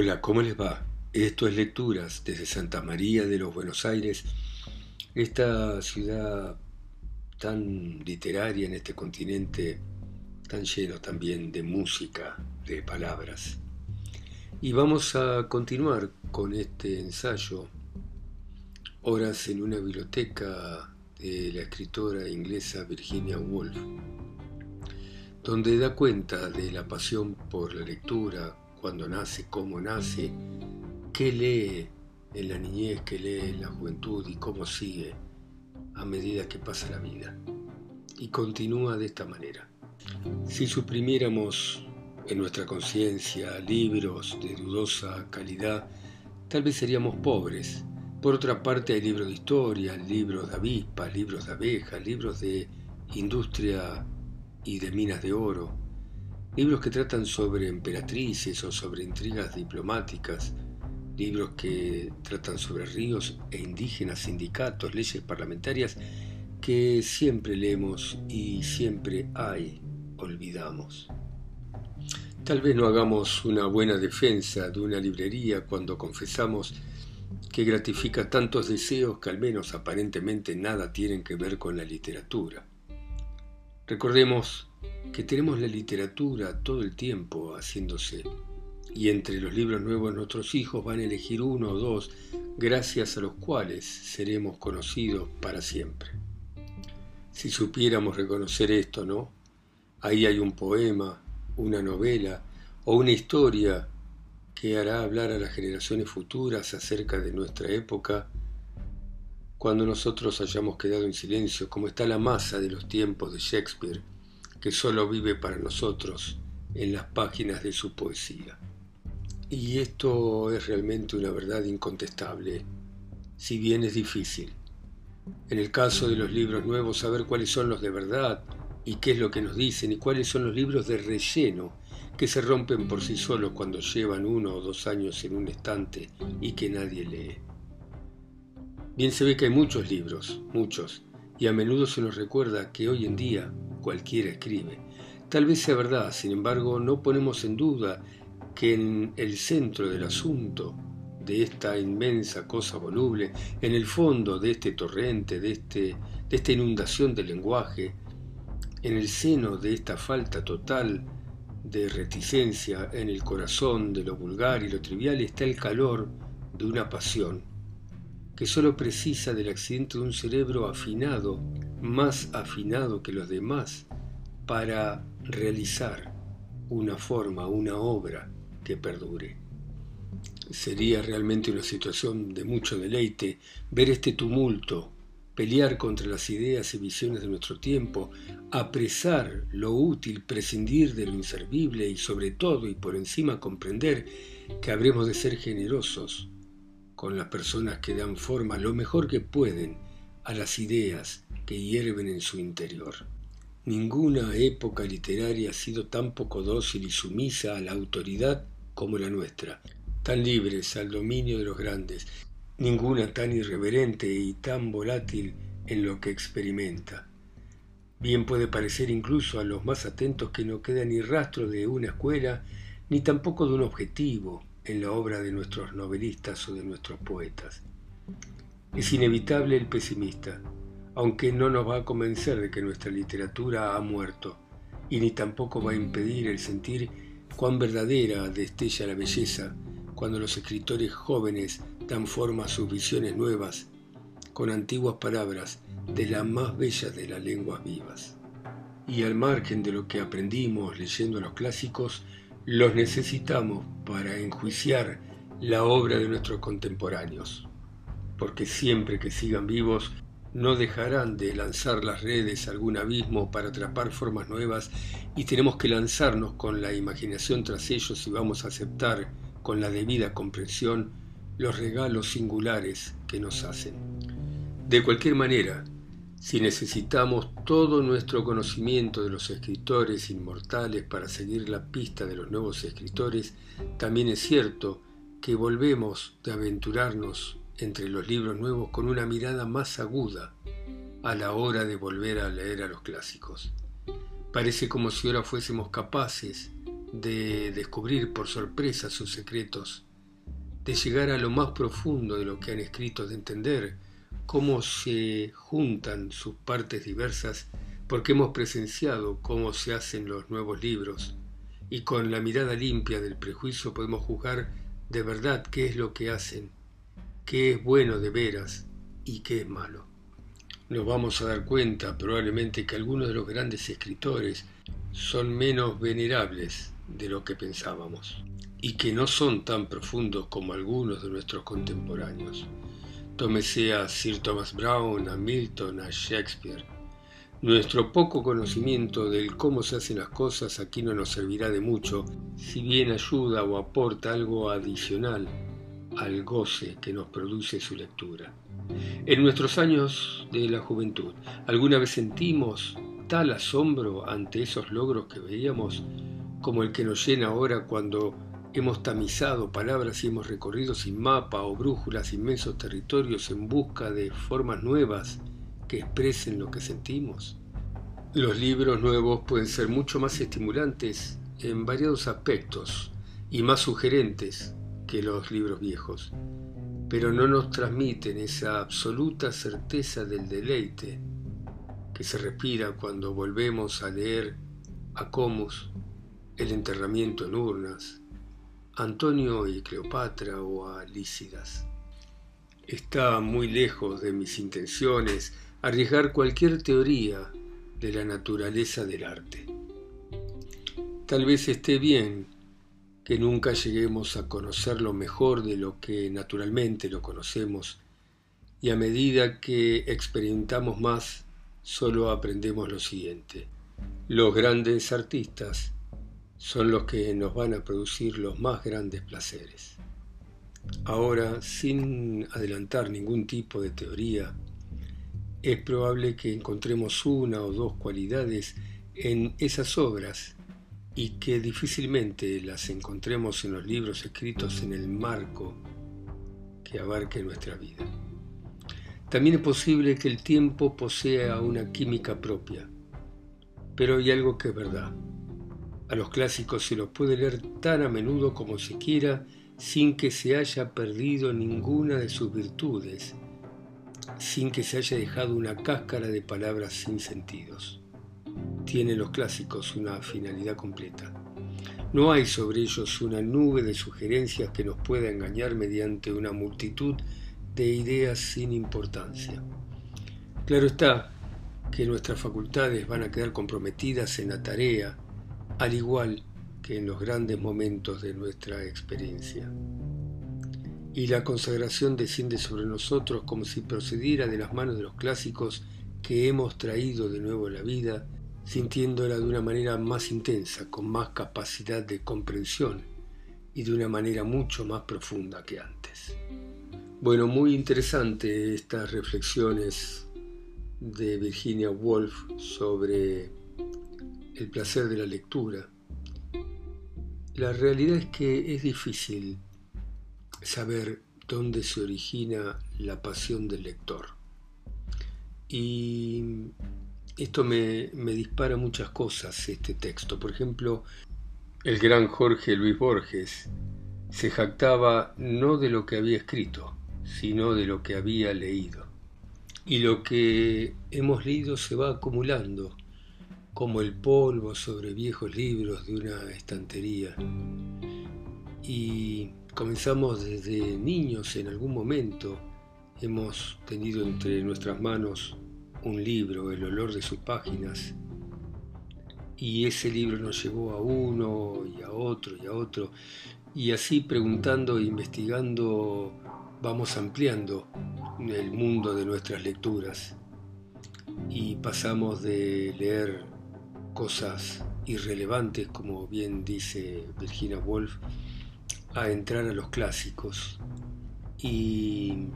Hola, ¿cómo les va? Esto es Lecturas desde Santa María de los Buenos Aires, esta ciudad tan literaria en este continente, tan lleno también de música, de palabras. Y vamos a continuar con este ensayo, Horas en una biblioteca de la escritora inglesa Virginia Woolf, donde da cuenta de la pasión por la lectura, cuando nace, cómo nace, qué lee en la niñez, qué lee en la juventud y cómo sigue a medida que pasa la vida. Y continúa de esta manera. Si suprimiéramos en nuestra conciencia libros de dudosa calidad, tal vez seríamos pobres. Por otra parte hay libros de historia, libros de avispas, libros de abejas, libros de industria y de minas de oro, libros que tratan sobre emperatrices o sobre intrigas diplomáticas, libros que tratan sobre ríos e indígenas, sindicatos, leyes parlamentarias que siempre leemos y siempre hay, olvidamos. Tal vez no hagamos una buena defensa de una librería cuando confesamos que gratifica tantos deseos que al menos aparentemente nada tienen que ver con la literatura. Recordemos que tenemos la literatura todo el tiempo haciéndose, y entre los libros nuevos nuestros hijos van a elegir uno o dos, gracias a los cuales seremos conocidos para siempre. Si supiéramos reconocer esto, ¿no? Ahí hay un poema, una novela o una historia que hará hablar a las generaciones futuras acerca de nuestra época cuando nosotros hayamos quedado en silencio, como está la masa de los tiempos de Shakespeare, que solo vive para nosotros en las páginas de su poesía. Y esto es realmente una verdad incontestable, si bien es difícil. En el caso de los libros nuevos, saber cuáles son los de verdad y qué es lo que nos dicen y cuáles son los libros de relleno que se rompen por sí solos cuando llevan uno o dos años en un estante y que nadie lee. Bien se ve que hay muchos libros, muchos, y a menudo se nos recuerda que hoy en día cualquiera escribe. Tal vez sea verdad, sin embargo, no ponemos en duda que en el centro del asunto de esta inmensa cosa voluble, en el fondo de este torrente, de, este, de esta inundación del lenguaje, en el seno de esta falta total de reticencia, en el corazón de lo vulgar y lo trivial, está el calor de una pasión que solo precisa del accidente de un cerebro afinado, más afinado que los demás, para realizar una forma, una obra que perdure. Sería realmente una situación de mucho deleite ver este tumulto, pelear contra las ideas y visiones de nuestro tiempo, apresar lo útil, prescindir de lo inservible y sobre todo y por encima comprender que habremos de ser generosos con las personas que dan forma lo mejor que pueden a las ideas que hierven en su interior. Ninguna época literaria ha sido tan poco dócil y sumisa a la autoridad como la nuestra, tan libres al dominio de los grandes, ninguna tan irreverente y tan volátil en lo que experimenta. Bien puede parecer incluso a los más atentos que no queda ni rastro de una escuela, ni tampoco de un objetivo, en la obra de nuestros novelistas o de nuestros poetas. Es inevitable el pesimista, aunque no nos va a convencer de que nuestra literatura ha muerto, y ni tampoco va a impedir el sentir cuán verdadera destella la belleza cuando los escritores jóvenes dan forma a sus visiones nuevas con antiguas palabras de las más bellas de las lenguas vivas. Y al margen de lo que aprendimos leyendo los clásicos, los necesitamos para enjuiciar la obra de nuestros contemporáneos, porque siempre que sigan vivos no dejarán de lanzar las redes a algún abismo para atrapar formas nuevas y tenemos que lanzarnos con la imaginación tras ellos y vamos a aceptar con la debida comprensión los regalos singulares que nos hacen. De cualquier manera, si necesitamos todo nuestro conocimiento de los escritores inmortales para seguir la pista de los nuevos escritores, también es cierto que volvemos de aventurarnos entre los libros nuevos con una mirada más aguda a la hora de volver a leer a los clásicos. Parece como si ahora fuésemos capaces de descubrir por sorpresa sus secretos de llegar a lo más profundo de lo que han escrito, de entender cómo se juntan sus partes diversas, porque hemos presenciado cómo se hacen los nuevos libros, y con la mirada limpia del prejuicio podemos juzgar de verdad qué es lo que hacen, qué es bueno de veras y qué es malo. Nos vamos a dar cuenta probablemente que algunos de los grandes escritores son menos venerables de lo que pensábamos y que no son tan profundos como algunos de nuestros contemporáneos. Tómese a Sir Thomas Browne, a Milton, a Shakespeare. Nuestro poco conocimiento del cómo se hacen las cosas aquí no nos servirá de mucho, si bien ayuda o aporta algo adicional al goce que nos produce su lectura. En nuestros años de la juventud, ¿alguna vez sentimos tal asombro ante esos logros que veíamos como el que nos llena ahora cuando hemos tamizado palabras y hemos recorrido sin mapa o brújulas inmensos territorios en busca de formas nuevas que expresen lo que sentimos? Los libros nuevos pueden ser mucho más estimulantes en variados aspectos y más sugerentes que los libros viejos, pero no nos transmiten esa absoluta certeza del deleite que se respira cuando volvemos a leer a Comus, El enterramiento en urnas, Antonio y Cleopatra o a Lícidas. Está muy lejos de mis intenciones arriesgar cualquier teoría de la naturaleza del arte. Tal vez esté bien que nunca lleguemos a conocer lo mejor de lo que naturalmente lo conocemos y a medida que experimentamos más, solo aprendemos lo siguiente. Los grandes artistas son los que nos van a producir los más grandes placeres. Ahora, sin adelantar ningún tipo de teoría, es probable que encontremos una o dos cualidades en esas obras y que difícilmente las encontremos en los libros escritos en el marco que abarque nuestra vida. También es posible que el tiempo posea una química propia, pero hay algo que es verdad. A los clásicos se los puede leer tan a menudo como se quiera sin que se haya perdido ninguna de sus virtudes sin que se haya dejado una cáscara de palabras sin sentidos. Tienen los clásicos una finalidad completa. No hay sobre ellos una nube de sugerencias que nos pueda engañar mediante una multitud de ideas sin importancia. Claro está que nuestras facultades van a quedar comprometidas en la tarea, al igual que en los grandes momentos de nuestra experiencia y la consagración desciende sobre nosotros como si procediera de las manos de los clásicos que hemos traído de nuevo a la vida, sintiéndola de una manera más intensa, con más capacidad de comprensión y de una manera mucho más profunda que antes. Bueno, muy interesante estas reflexiones de Virginia Woolf sobre el placer de la lectura. La realidad es que es difícil saber dónde se origina la pasión del lector. Y esto me, dispara muchas cosas, este texto. Por ejemplo, el gran Jorge Luis Borges se jactaba no de lo que había escrito, sino de lo que había leído. Y lo que hemos leído se va acumulando, como el polvo sobre viejos libros de una estantería. Y Comenzamos desde niños en algún momento. Hemos tenido entre nuestras manos un libro, el olor de sus páginas. Y ese libro nos llevó a uno y a otro y a otro. Y así preguntando e investigando vamos ampliando el mundo de nuestras lecturas. Y pasamos de leer cosas irrelevantes, como bien dice Virginia Woolf, a entrar a los clásicos. Y,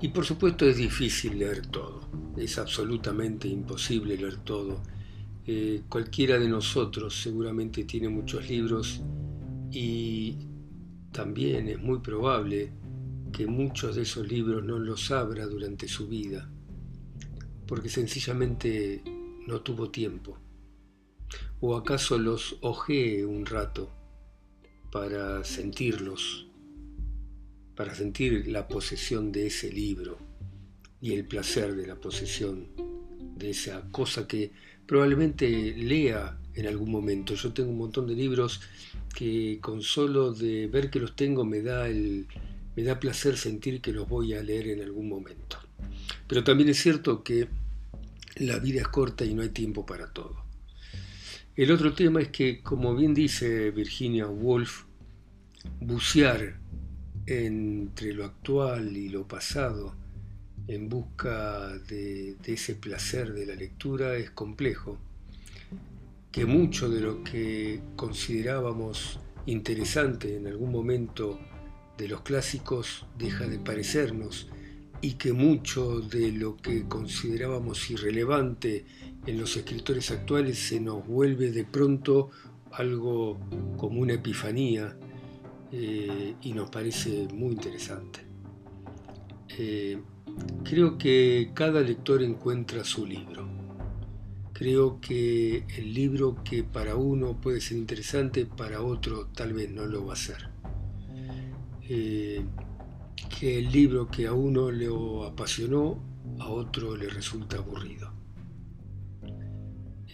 y por supuesto es difícil leer todo, es absolutamente imposible leer todo. Eh, cualquiera de nosotros seguramente tiene muchos libros y también es muy probable que muchos de esos libros no los abra durante su vida, porque sencillamente no tuvo tiempo. ¿O acaso los ojee un rato para sentirlos para sentir la posesión de ese libro y el placer de la posesión de esa cosa que probablemente lea en algún momento. Yo tengo un montón de libros que con solo de ver que los tengo me da, el, me da placer sentir que los voy a leer en algún momento. Pero también es cierto que la vida es corta y no hay tiempo para todo. El otro tema es que, como bien dice Virginia Woolf, bucear entre lo actual y lo pasado en busca de, ese placer de la lectura es complejo, que mucho de lo que considerábamos interesante en algún momento de los clásicos deja de parecernos y que mucho de lo que considerábamos irrelevante en los escritores actuales se nos vuelve de pronto algo como una epifanía eh, y nos parece muy interesante. Eh, creo que cada lector encuentra su libro. Creo que el libro que para uno puede ser interesante, para otro tal vez no lo va a ser. Eh, que el libro que a uno le apasionó, a otro le resulta aburrido.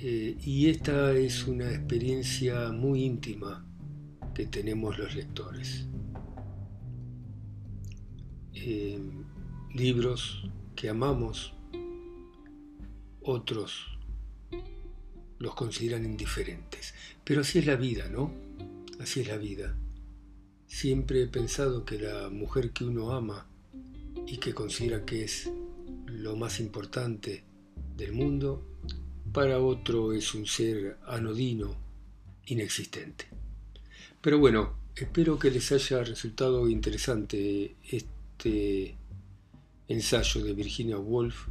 Y esta es una experiencia muy íntima que tenemos los lectores. Eh, libros que amamos, otros los consideran indiferentes. Pero así es la vida, ¿no? Así es la vida. Siempre he pensado que la mujer que uno ama y que considera que es lo más importante del mundo, para otro es un ser anodino, inexistente. Pero bueno, espero que les haya resultado interesante este ensayo de Virginia Woolf,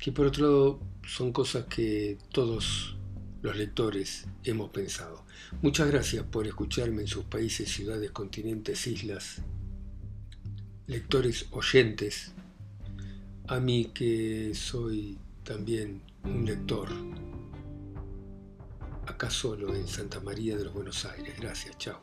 que por otro lado son cosas que todos los lectores hemos pensado. Muchas gracias por escucharme en sus países, ciudades, continentes, islas, lectores oyentes, a mí que soy también un lector, acá solo en Santa María de los Buenos Aires. Gracias, chao.